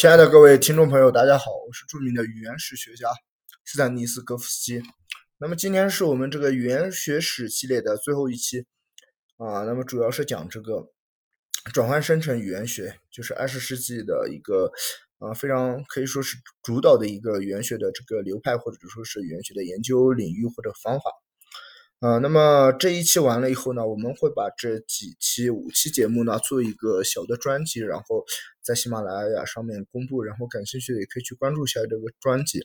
亲爱的各位听众朋友，大家好，我是著名的语言史学家斯坦尼斯·戈夫斯基。那么今天是我们这个语言学史系列的最后一期啊，那么主要是讲这个转换生成语言学，就是二十世纪的一个啊非常可以说是主导的一个语言学的这个流派，或者说是语言学的研究领域或者方法。呃，那么这一期完了以后呢，我们会把这几期五期节目呢做一个小的专辑，然后在喜马拉雅上面公布，然后感兴趣的也可以去关注一下这个专辑。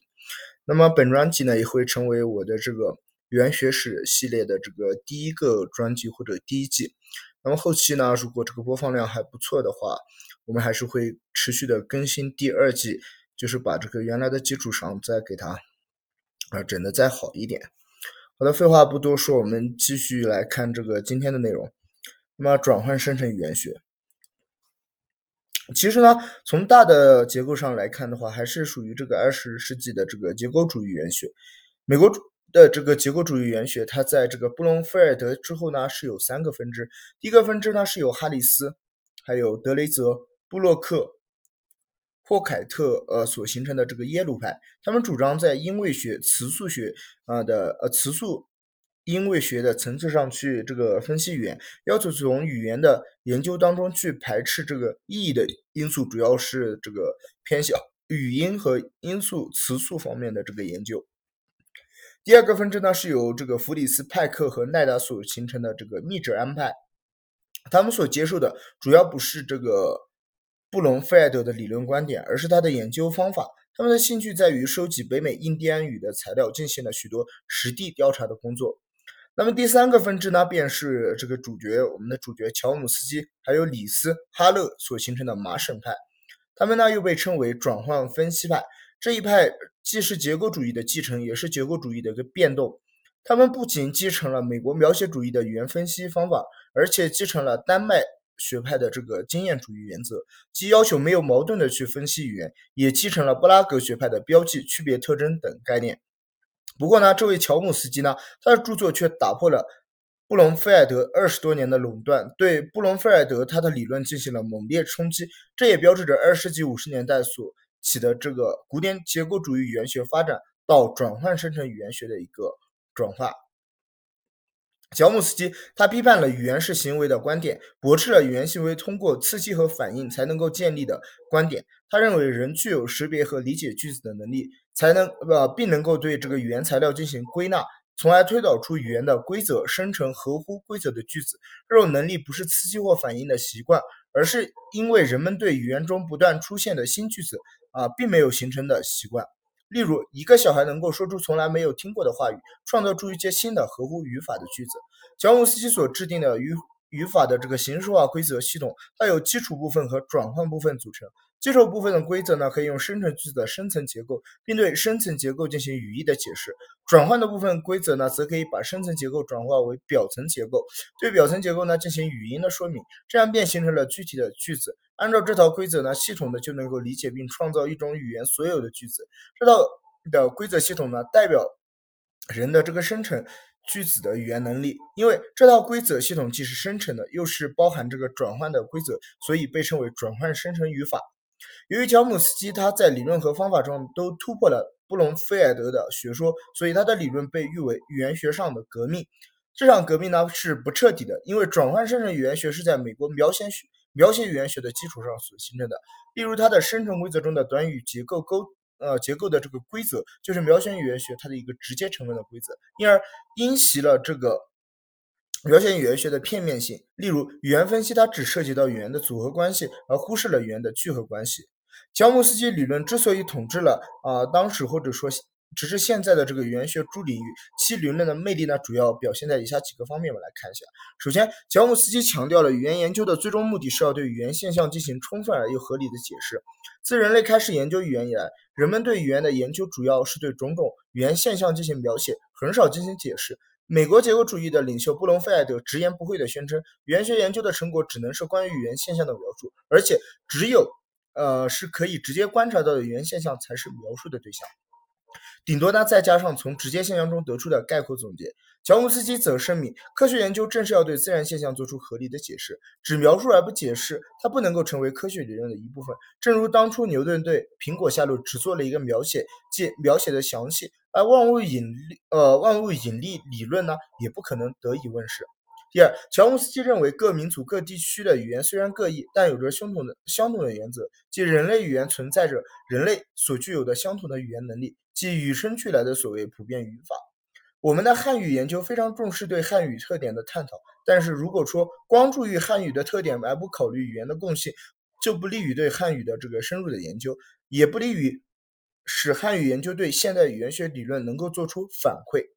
那么本专辑呢也会成为我的这个语言学史系列的这个第一个专辑或者第一季。那么后期呢，如果这个播放量还不错的话，我们还是会持续的更新第二季，就是把这个原来的基础上再给它啊整的再好一点。好的，废话不多说，我们继续来看这个今天的内容。那么，转换生成语言学，其实呢，从大的结构上来看的话，还是属于这个二十世纪的这个结构主义语言学。美国的这个结构主义语言学，它在这个布隆菲尔德之后呢，是有三个分支。第一个分支呢，是有哈里斯、还有德雷泽、布洛克。霍凯特呃所形成的这个耶鲁派，他们主张在音位学、词素学啊的呃词素音位学的层次上去这个分析语言，要求从语言的研究当中去排斥这个意义的因素，主要是这个偏向语音和音素词素方面的这个研究。第二个分支呢是由这个弗里斯派克和奈达所形成的这个密者安派，他们所接受的主要不是这个。布隆菲尔德的理论观点，而是他的研究方法。他们的兴趣在于收集北美印第安语的材料，进行了许多实地调查的工作。那么第三个分支呢，便是这个主角，我们的主角乔姆斯基还有里斯哈勒所形成的麻省派。他们呢又被称为转换分析派。这一派既是结构主义的继承，也是结构主义的一个变动。他们不仅继承了美国描写主义的语言分析方法，而且继承了丹麦。学派的这个经验主义原则，既要求没有矛盾的去分析语言，也继承了布拉格学派的标记、区别特征等概念。不过呢，这位乔姆斯基呢，他的著作却打破了布隆菲尔德二十多年的垄断，对布隆菲尔德他的理论进行了猛烈冲击。这也标志着二十世纪五十年代所起的这个古典结构主义语言学发展到转换生成语言学的一个转化。乔姆斯基他批判了语言是行为的观点，驳斥了语言行为通过刺激和反应才能够建立的观点。他认为人具有识别和理解句子的能力，才能呃并能够对这个语言材料进行归纳，从而推导出语言的规则，生成合乎规则的句子。这种能力不是刺激或反应的习惯，而是因为人们对语言中不断出现的新句子啊并没有形成的习惯。例如，一个小孩能够说出从来没有听过的话语，创造出一些新的合乎语法的句子。乔姆斯基所制定的语语法的这个形式化规则系统，它由基础部分和转换部分组成。接受部分的规则呢，可以用生成句子的深层结构，并对深层结构进行语义的解释；转换的部分规则呢，则可以把深层结构转化为表层结构，对表层结构呢进行语音的说明，这样便形成了具体的句子。按照这套规则呢，系统的就能够理解并创造一种语言所有的句子。这套的规则系统呢，代表人的这个生成句子的语言能力。因为这套规则系统既是生成的，又是包含这个转换的规则，所以被称为转换生成语法。由于乔姆斯基他在理论和方法中都突破了布隆菲尔德的学说，所以他的理论被誉为语言学上的革命。这场革命呢是不彻底的，因为转换生成语言学是在美国描写学描写语言学的基础上所形成的。例如，它的生成规则中的短语结构构呃结构的这个规则，就是描写语言学它的一个直接成分的规则，因而因袭了这个。描写语言学的片面性，例如语言分析，它只涉及到语言的组合关系，而忽视了语言的聚合关系。乔姆斯基理论之所以统治了啊当时或者说只是现在的这个语言学诸领域，其理论的魅力呢，主要表现在以下几个方面。我们来看一下。首先，乔姆斯基强调了语言研究的最终目的是要对语言现象进行充分而又合理的解释。自人类开始研究语言以来，人们对语言的研究主要是对种种语言现象进行描写，很少进行解释。美国结构主义的领袖布隆菲尔德直言不讳地宣称，语言学研究的成果只能是关于语言现象的描述，而且只有呃是可以直接观察到的语言现象才是描述的对象。顶多呢再加上从直接现象中得出的概括总结。乔姆斯基则声明，科学研究正是要对自然现象做出合理的解释，只描述而不解释，它不能够成为科学理论的一部分。正如当初牛顿对苹果下落只做了一个描写，即描写的详细，而万物引力呃万物引力理论呢，也不可能得以问世。第二，乔姆斯基认为各民族各地区的语言虽然各异，但有着相同的相同的原则，即人类语言存在着人类所具有的相同的语言能力，即与生俱来的所谓普遍语法。我们的汉语研究非常重视对汉语特点的探讨，但是如果说光注意汉语的特点而不考虑语言的共性，就不利于对汉语的这个深入的研究，也不利于使汉语研究对现代语言学理论能够做出反馈。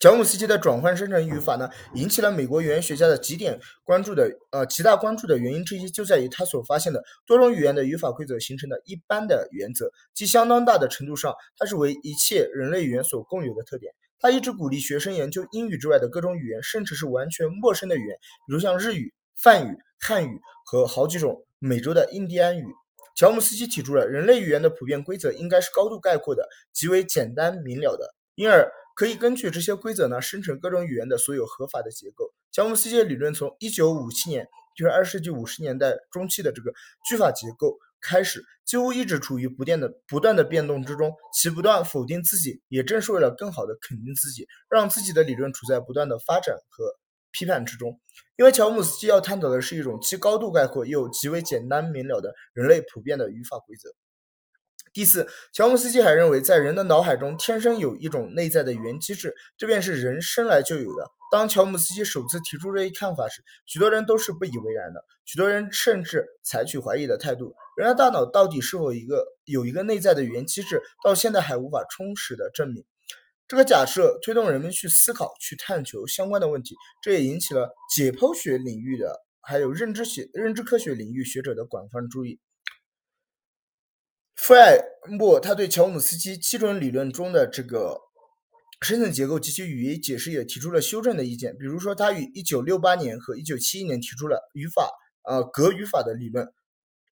乔姆斯基的转换生成语法呢，引起了美国语言学家的极点关注的呃极大关注的原因之一，就在于他所发现的多种语言的语法规则形成的一般的原则，即相当大的程度上，它是为一切人类语言所共有的特点。他一直鼓励学生研究英语之外的各种语言，甚至是完全陌生的语言，比如像日语、梵语、汉语和好几种美洲的印第安语。乔姆斯基提出了人类语言的普遍规则应该是高度概括的，极为简单明了的，因而可以根据这些规则呢生成各种语言的所有合法的结构。乔姆斯基的理论从一九五七年，就是二十世纪五十年代中期的这个句法结构。开始几乎一直处于不变的不断的变动之中，其不断否定自己，也正是为了更好的肯定自己，让自己的理论处在不断的发展和批判之中。因为乔姆斯基要探讨的是一种既高度概括又极为简单明了的人类普遍的语法规则。第四，乔姆斯基还认为，在人的脑海中天生有一种内在的语言机制，这便是人生来就有的。当乔姆斯基首次提出这一看法时，许多人都是不以为然的，许多人甚至采取怀疑的态度。人的大脑到底是否一个有一个内在的语言机制，到现在还无法充实的证明。这个假设推动人们去思考、去探求相关的问题，这也引起了解剖学领域的还有认知学、认知科学领域学者的广泛注意。弗尔默他对乔姆斯基基准理论中的这个。深层结构及其语义解释也提出了修正的意见，比如说，他于一九六八年和一九七一年提出了语法，呃，格语法的理论。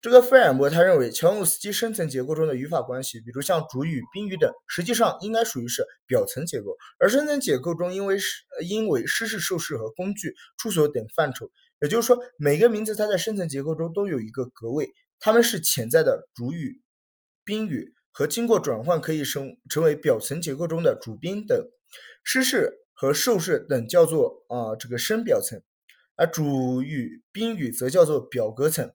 这个费尔摩他认为，乔姆斯基深层结构中的语法关系，比如像主语、宾语等，实际上应该属于是表层结构，而深层结构中因为是因为施事、受事和工具、处所等范畴，也就是说，每个名词它在深层结构中都有一个格位，它们是潜在的主语、宾语。和经过转换可以成成为表层结构中的主宾等，施事和受事等叫做啊这个深表层，而主语宾语则叫做表格层。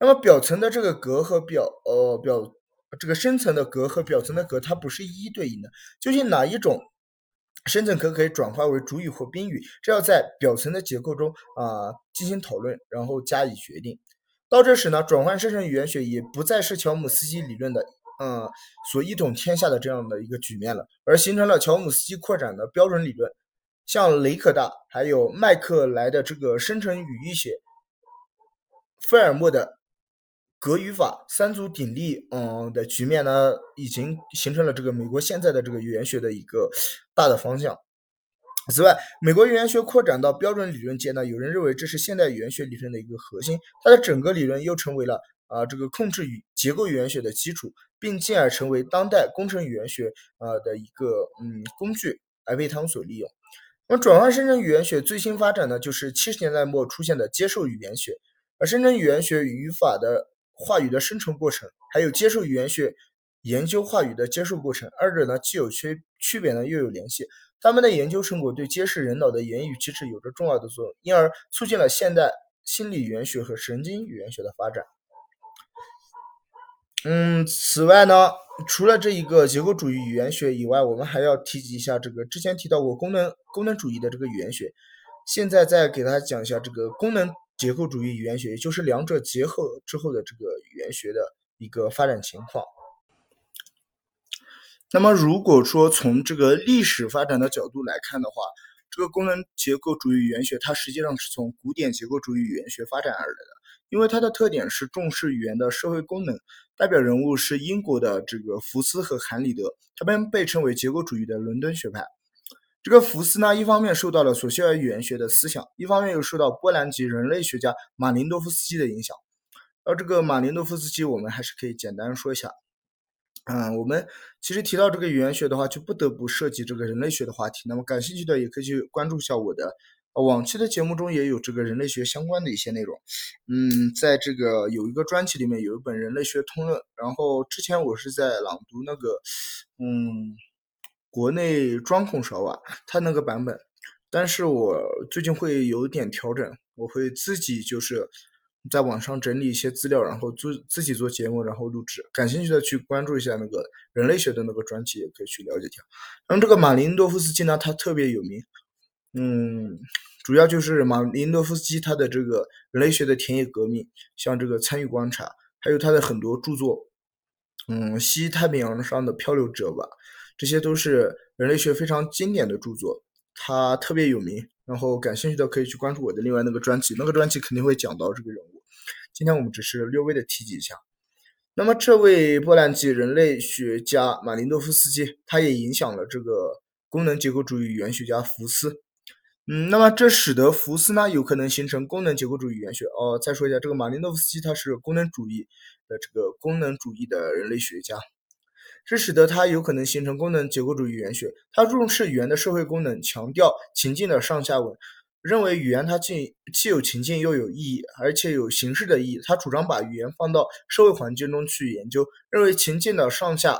那么表层的这个格和表呃表这个深层的格和表层的格，它不是一一对应的。究竟哪一种深层格可以转化为主语或宾语，这要在表层的结构中啊进行讨论，然后加以决定。到这时呢，转换生成语言学也不再是乔姆斯基理论的。嗯，所一统天下的这样的一个局面了，而形成了乔姆斯基扩展的标准理论，像雷克大还有麦克莱的这个生成语义学，费尔莫的格语法三足鼎立，嗯的局面呢，已经形成了这个美国现在的这个语言学的一个大的方向。此外，美国语言学扩展到标准理论阶呢，有人认为这是现代语言学理论的一个核心，它的整个理论又成为了啊这个控制语结构语言学的基础。并进而成为当代工程语言学啊的一个嗯工具，而被他们所利用。那么转换生成语言学最新发展呢，就是七十年代末出现的接受语言学。而生成语言学语法的话语的生成过程，还有接受语言学研究话语的接受过程，二者呢既有区区别呢，又有联系。他们的研究成果对揭示人脑的言语机制有着重要的作用，因而促进了现代心理语言学和神经语言学的发展。嗯，此外呢，除了这一个结构主义语言学以外，我们还要提及一下这个之前提到过功能功能主义的这个语言学。现在再给大家讲一下这个功能结构主义语言学，也就是两者结合之后的这个语言学的一个发展情况。那么，如果说从这个历史发展的角度来看的话，这个功能结构主义语言学它实际上是从古典结构主义语言学发展而来的。因为它的特点是重视语言的社会功能，代表人物是英国的这个福斯和韩里德，他们被称为结构主义的伦敦学派。这个福斯呢，一方面受到了索歇尔语言学的思想，一方面又受到波兰籍人类学家马林多夫斯基的影响。而这个马林多夫斯基，我们还是可以简单说一下。嗯，我们其实提到这个语言学的话，就不得不涉及这个人类学的话题。那么感兴趣的也可以去关注一下我的呃往期的节目中也有这个人类学相关的一些内容。嗯，在这个有一个专辑里面有一本《人类学通论》，然后之前我是在朗读那个嗯国内专控勺啊，它那个版本，但是我最近会有点调整，我会自己就是。在网上整理一些资料，然后做自己做节目，然后录制。感兴趣的去关注一下那个人类学的那个专辑，也可以去了解一下。那么这个马林多夫斯基呢，他特别有名，嗯，主要就是马林多夫斯基他的这个人类学的田野革命，像这个参与观察，还有他的很多著作，嗯，西太平洋上的漂流者吧，这些都是人类学非常经典的著作，他特别有名。然后感兴趣的可以去关注我的另外那个专辑，那个专辑肯定会讲到这个人物。今天我们只是略微的提及一下。那么，这位波兰籍人类学家马林诺夫斯基，他也影响了这个功能结构主义语言学家福斯。嗯，那么这使得福斯呢有可能形成功能结构主义语言学。哦，再说一下，这个马林诺夫斯基他是功能主义的这个功能主义的人类学家。这使得他有可能形成功能结构主义语言学。他重视语言的社会功能，强调情境的上下文，认为语言它既既有情境又有意义，而且有形式的意义。他主张把语言放到社会环境中去研究，认为情境的上下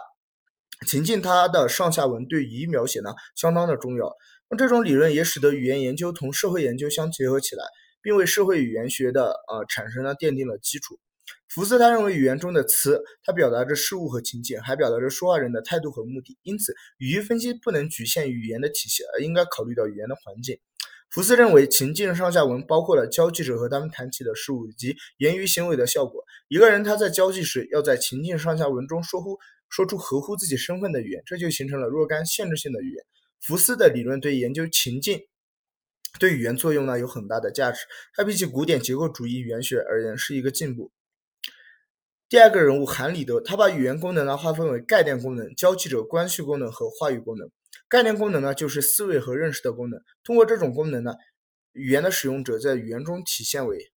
情境它的上下文对语义描写呢相当的重要。那这种理论也使得语言研究同社会研究相结合起来，并为社会语言学的呃产生呢奠定了基础。福斯他认为语言中的词，它表达着事物和情境，还表达着说话人的态度和目的。因此，语义分析不能局限于语言的体系，而应该考虑到语言的环境。福斯认为，情境上下文包括了交际者和他们谈起的事物以及言语行为的效果。一个人他在交际时，要在情境上下文中说乎说出合乎自己身份的语言，这就形成了若干限制性的语言。福斯的理论对研究情境对语言作用呢有很大的价值，它比起古典结构主义语言学而言是一个进步。第二个人物韩里德，他把语言功能呢划分为概念功能、交际者关系功能和话语功能。概念功能呢就是思维和认识的功能。通过这种功能呢，语言的使用者在语言中体现为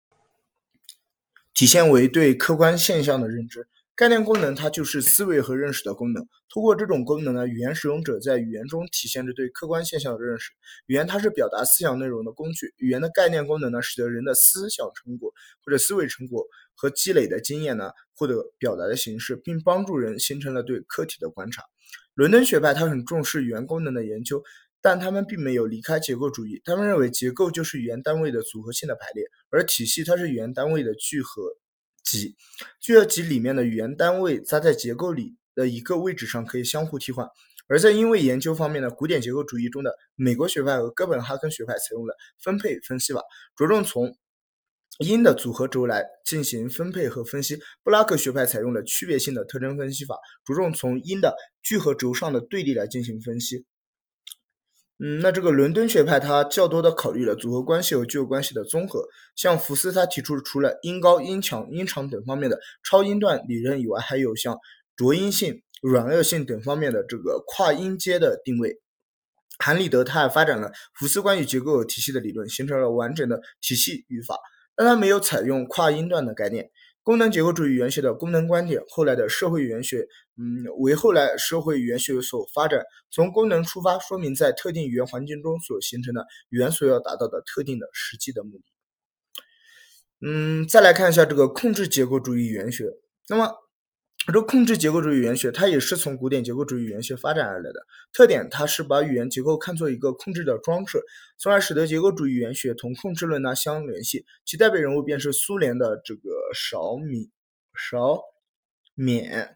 体现为对客观现象的认知。概念功能它就是思维和认识的功能。通过这种功能呢，语言使用者在语言中体现着对客观现象的认识。语言它是表达思想内容的工具。语言的概念功能呢，使得人的思想成果或者思维成果和积累的经验呢，获得表达的形式，并帮助人形成了对客体的观察。伦敦学派它很重视语言功能的研究，但他们并没有离开结构主义。他们认为结构就是语言单位的组合性的排列，而体系它是语言单位的聚合。集聚合集里面的语言单位它在结构里的一个位置上可以相互替换，而在音位研究方面呢，古典结构主义中的美国学派和哥本哈根学派采用了分配分析法，着重从音的组合轴来进行分配和分析；布拉克学派采用了区别性的特征分析法，着重从音的聚合轴上的对立来进行分析。嗯，那这个伦敦学派它较多的考虑了组合关系和具有关系的综合。像福斯他提出除了音高、音强、音长等方面的超音段理论以外，还有像浊音性、软腭性等方面的这个跨音阶的定位。韩立德他还发展了福斯关于结构体系的理论，形成了完整的体系语法，但它没有采用跨音段的概念。功能结构主义语言学的功能观点，后来的社会语言学，嗯，为后来社会语言学所发展。从功能出发，说明在特定语言环境中所形成的语言所要达到的特定的实际的目的。嗯，再来看一下这个控制结构主义语言学，那么。这控制结构主义语言学，它也是从古典结构主义语言学发展而来的。特点，它是把语言结构看作一个控制的装置，从而使得结构主义语言学同控制论呢相联系。其代表人物便是苏联的这个少米少勉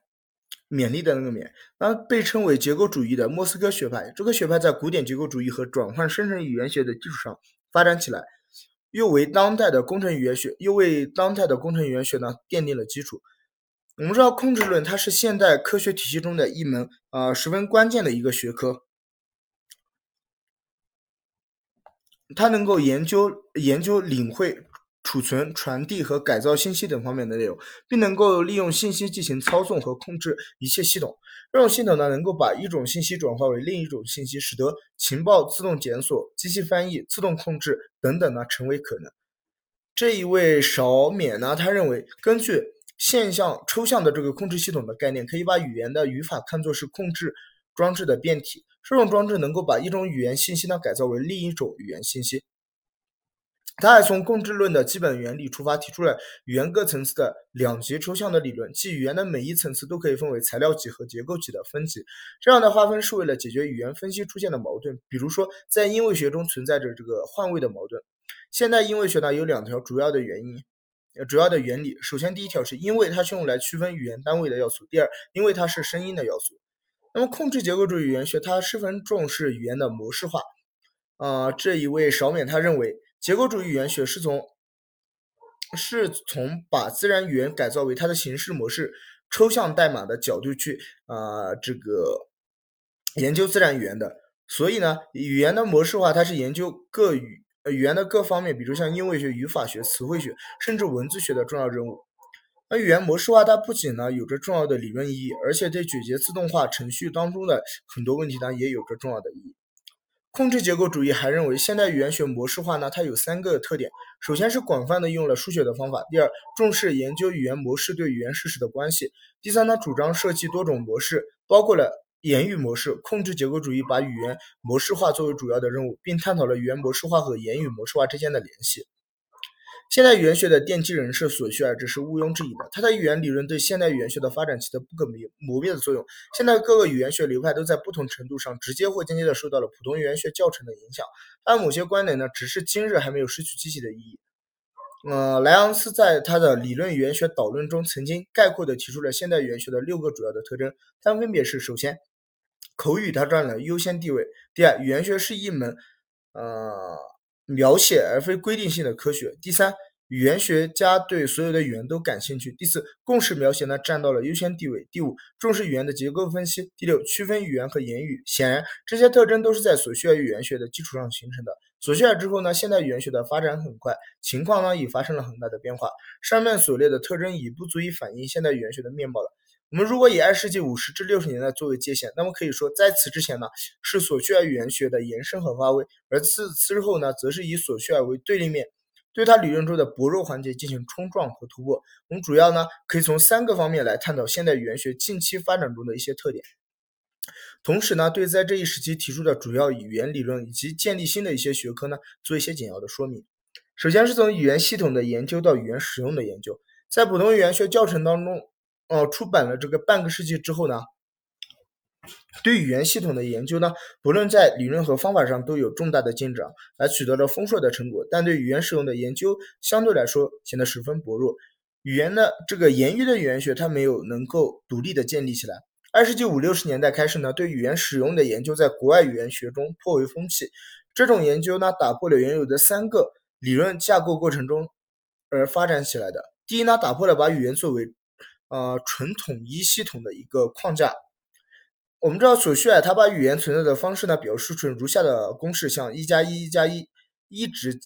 勉励的那个勉，那被称为结构主义的莫斯科学派。这个学派在古典结构主义和转换生成语言学的基础上发展起来，又为当代的工程语言学又为当代的工程语言学呢奠定了基础。我们知道，控制论它是现代科学体系中的一门啊十分关键的一个学科，它能够研究研究领会、储存、传递和改造信息等方面的内容，并能够利用信息进行操纵和控制一切系统。这种系统呢，能够把一种信息转化为另一种信息，使得情报自动检索、机器翻译、自动控制等等呢成为可能。这一位少勉呢，他认为根据现象抽象的这个控制系统的概念，可以把语言的语法看作是控制装置的变体。这种装置能够把一种语言信息呢改造为另一种语言信息。他还从控制论的基本原理出发，提出了语言各层次的两级抽象的理论，即语言的每一层次都可以分为材料级和结构级的分级。这样的划分是为了解决语言分析出现的矛盾，比如说在音位学中存在着这个换位的矛盾。现代音位学呢有两条主要的原因，呃主要的原理。首先，第一条是因为它是用来区分语言单位的要素；第二，因为它是声音的要素。那么，控制结构主义语言学它十分重视语言的模式化。啊，这一位少冕他认为。结构主义语言学是从是从把自然语言改造为它的形式模式、抽象代码的角度去啊这个研究自然语言的。所以呢，语言的模式化它是研究各语语言的各方面，比如像音位学、语法学、词汇学，甚至文字学的重要任务。那语言模式化它不仅呢有着重要的理论意义，而且对解决自动化程序当中的很多问题呢也有着重要的意义。控制结构主义还认为，现代语言学模式化呢，它有三个特点：首先是广泛的用了数学的方法；第二，重视研究语言模式对语言事实的关系；第三，它主张设计多种模式，包括了言语模式。控制结构主义把语言模式化作为主要的任务，并探讨了语言模式化和言语模式化之间的联系。现代语言学的奠基人是索绪尔，这是毋庸置疑的。他的语言理论对现代语言学的发展起着不可磨灭的作用。现在各个语言学流派都在不同程度上直接或间接的受到了普通语言学教程的影响。但某些观点呢，只是今日还没有失去积极的意义。呃，莱昂斯在他的理论语言学导论中曾经概括的提出了现代语言学的六个主要的特征，它们分别是：首先，口语它占了优先地位；第二，语言学是一门，呃。描写而非规定性的科学。第三，语言学家对所有的语言都感兴趣。第四，共识描写呢占到了优先地位。第五，重视语言的结构分析。第六，区分语言和言语。显然，这些特征都是在索绪尔语言学的基础上形成的。索绪尔之后呢，现代语言学的发展很快，情况呢也发生了很大的变化。上面所列的特征已不足以反映现代语言学的面貌了。我们如果以二世纪五十至六十年代作为界限，那么可以说，在此之前呢，是索绪尔语言学的延伸和发挥；而此之后呢，则是以索绪尔为对立面，对他理论中的薄弱环节进行冲撞和突破。我们主要呢，可以从三个方面来探讨现代语言学近期发展中的一些特点，同时呢，对在这一时期提出的主要语言理论以及建立新的一些学科呢，做一些简要的说明。首先是从语言系统的研究到语言使用的研究，在普通语言学教程当中。哦，出版了这个半个世纪之后呢，对语言系统的研究呢，不论在理论和方法上都有重大的进展，还取得了丰硕的成果。但对语言使用的研究相对来说显得十分薄弱。语言的这个言语的语言学，它没有能够独立的建立起来。二世纪五六十年代开始呢，对语言使用的研究在国外语言学中颇为风气。这种研究呢，打破了原有的三个理论架构过程中而发展起来的。第一呢，打破了把语言作为呃，纯统一系统的一个框架。我们知道，索绪尔他把语言存在的方式呢，表示成如下的公式，像一加一加一一直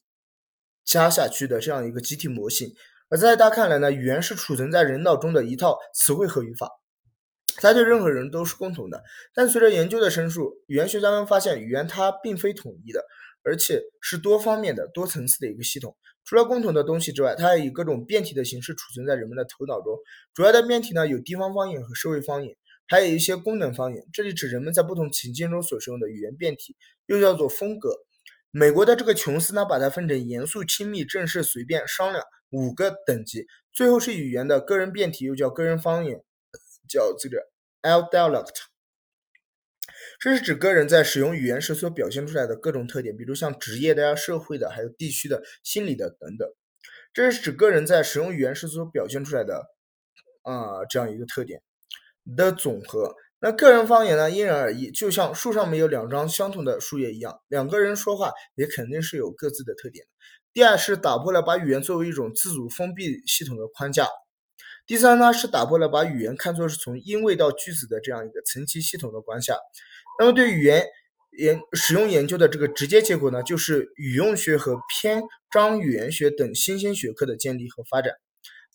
加下去的这样一个集体模型。而在他看来呢，语言是储存在人脑中的一套词汇和语法，它对任何人都是共同的。但随着研究的深入，语言学家们发现，语言它并非统一的。而且是多方面的、多层次的一个系统。除了共同的东西之外，它还以各种变体的形式储存在人们的头脑中。主要的变体呢，有地方方言和社会方言，还有一些功能方言。这里指人们在不同情境中所使用的语言变体，又叫做风格。美国的这个琼斯呢，把它分成严肃、亲密、正式、随便、商量五个等级。最后是语言的个人变体，又叫个人方言，叫这个 L dialect。这是指个人在使用语言时所表现出来的各种特点，比如像职业的呀、社会的，还有地区的、心理的等等。这是指个人在使用语言时所表现出来的啊这样一个特点的总和。那个人方言呢，因人而异，就像树上没有两张相同的树叶一样，两个人说话也肯定是有各自的特点。第二是打破了把语言作为一种自主封闭系统的框架。第三呢是打破了把语言看作是从音位到句子的这样一个层级系统的关系。那么，对语言研使用研究的这个直接结果呢，就是语用学和篇章语言学等新兴学科的建立和发展。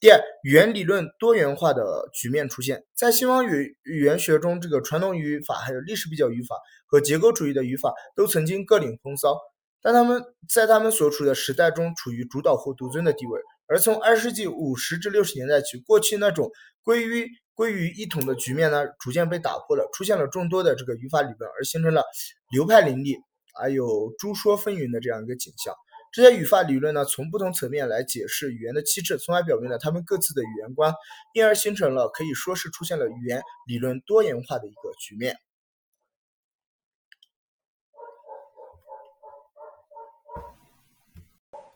第二，语言理论多元化的局面出现在西方语语言学中，这个传统语法、还有历史比较语法和结构主义的语法都曾经各领风骚，但他们在他们所处的时代中处于主导或独尊的地位，而从二十世纪五十至六十年代起，过去那种归于归于一统的局面呢，逐渐被打破了，出现了众多的这个语法理论，而形成了流派林立，还有诸说纷纭的这样一个景象。这些语法理论呢，从不同层面来解释语言的气质，从而表明了他们各自的语言观，因而形成了可以说是出现了语言理论多元化的一个局面。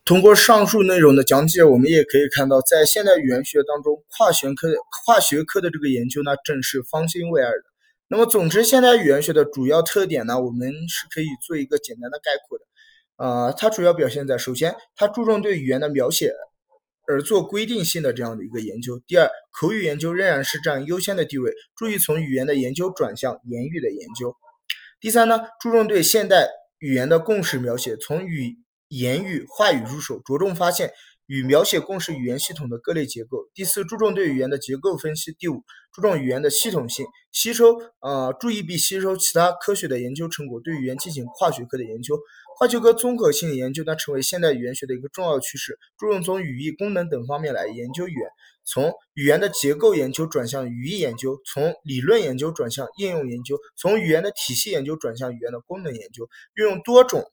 通过上述内容的讲解，我们也可以看到，在现代语言学当中，跨学科、跨学科的这个研究呢，正是方兴未艾的。那么，总之，现代语言学的主要特点呢，我们是可以做一个简单的概括的。呃，它主要表现在，首先，它注重对语言的描写而做规定性的这样的一个研究；第二，口语研究仍然是占优先的地位，注意从语言的研究转向言语的研究；第三呢，注重对现代语言的共识描写，从语。言语、话语入手，着重发现与描写共识语言系统的各类结构。第四，注重对语言的结构分析。第五，注重语言的系统性，吸收呃，注意并吸收其他科学的研究成果，对语言进行跨学科的研究。跨学科综合性研究呢，成为现代语言学的一个重要趋势，注重从语义、功能等方面来研究语言，从语言的结构研究转向语义研究，从理论研究转向应用研究，从语言的体系研究转向语言的功能研究，运用多种。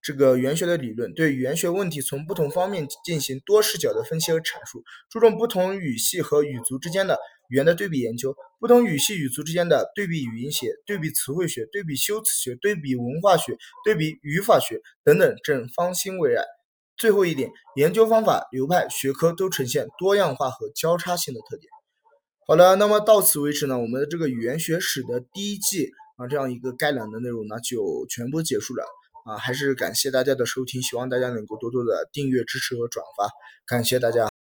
这个语言学的理论对语言学问题从不同方面进行多视角的分析和阐述，注重不同语系和语族之间的语言的对比研究，不同语系语族之间的对比语音学、对比词汇学、对比修辞学、对比文化学、对比语法学等等，正方兴未艾。最后一点，研究方法、流派、学科都呈现多样化和交叉性的特点。好了，那么到此为止呢，我们的这个语言学史的第一季啊，这样一个概览的内容呢，就全部结束了。啊，还是感谢大家的收听，希望大家能够多多的订阅支持和转发，感谢大家。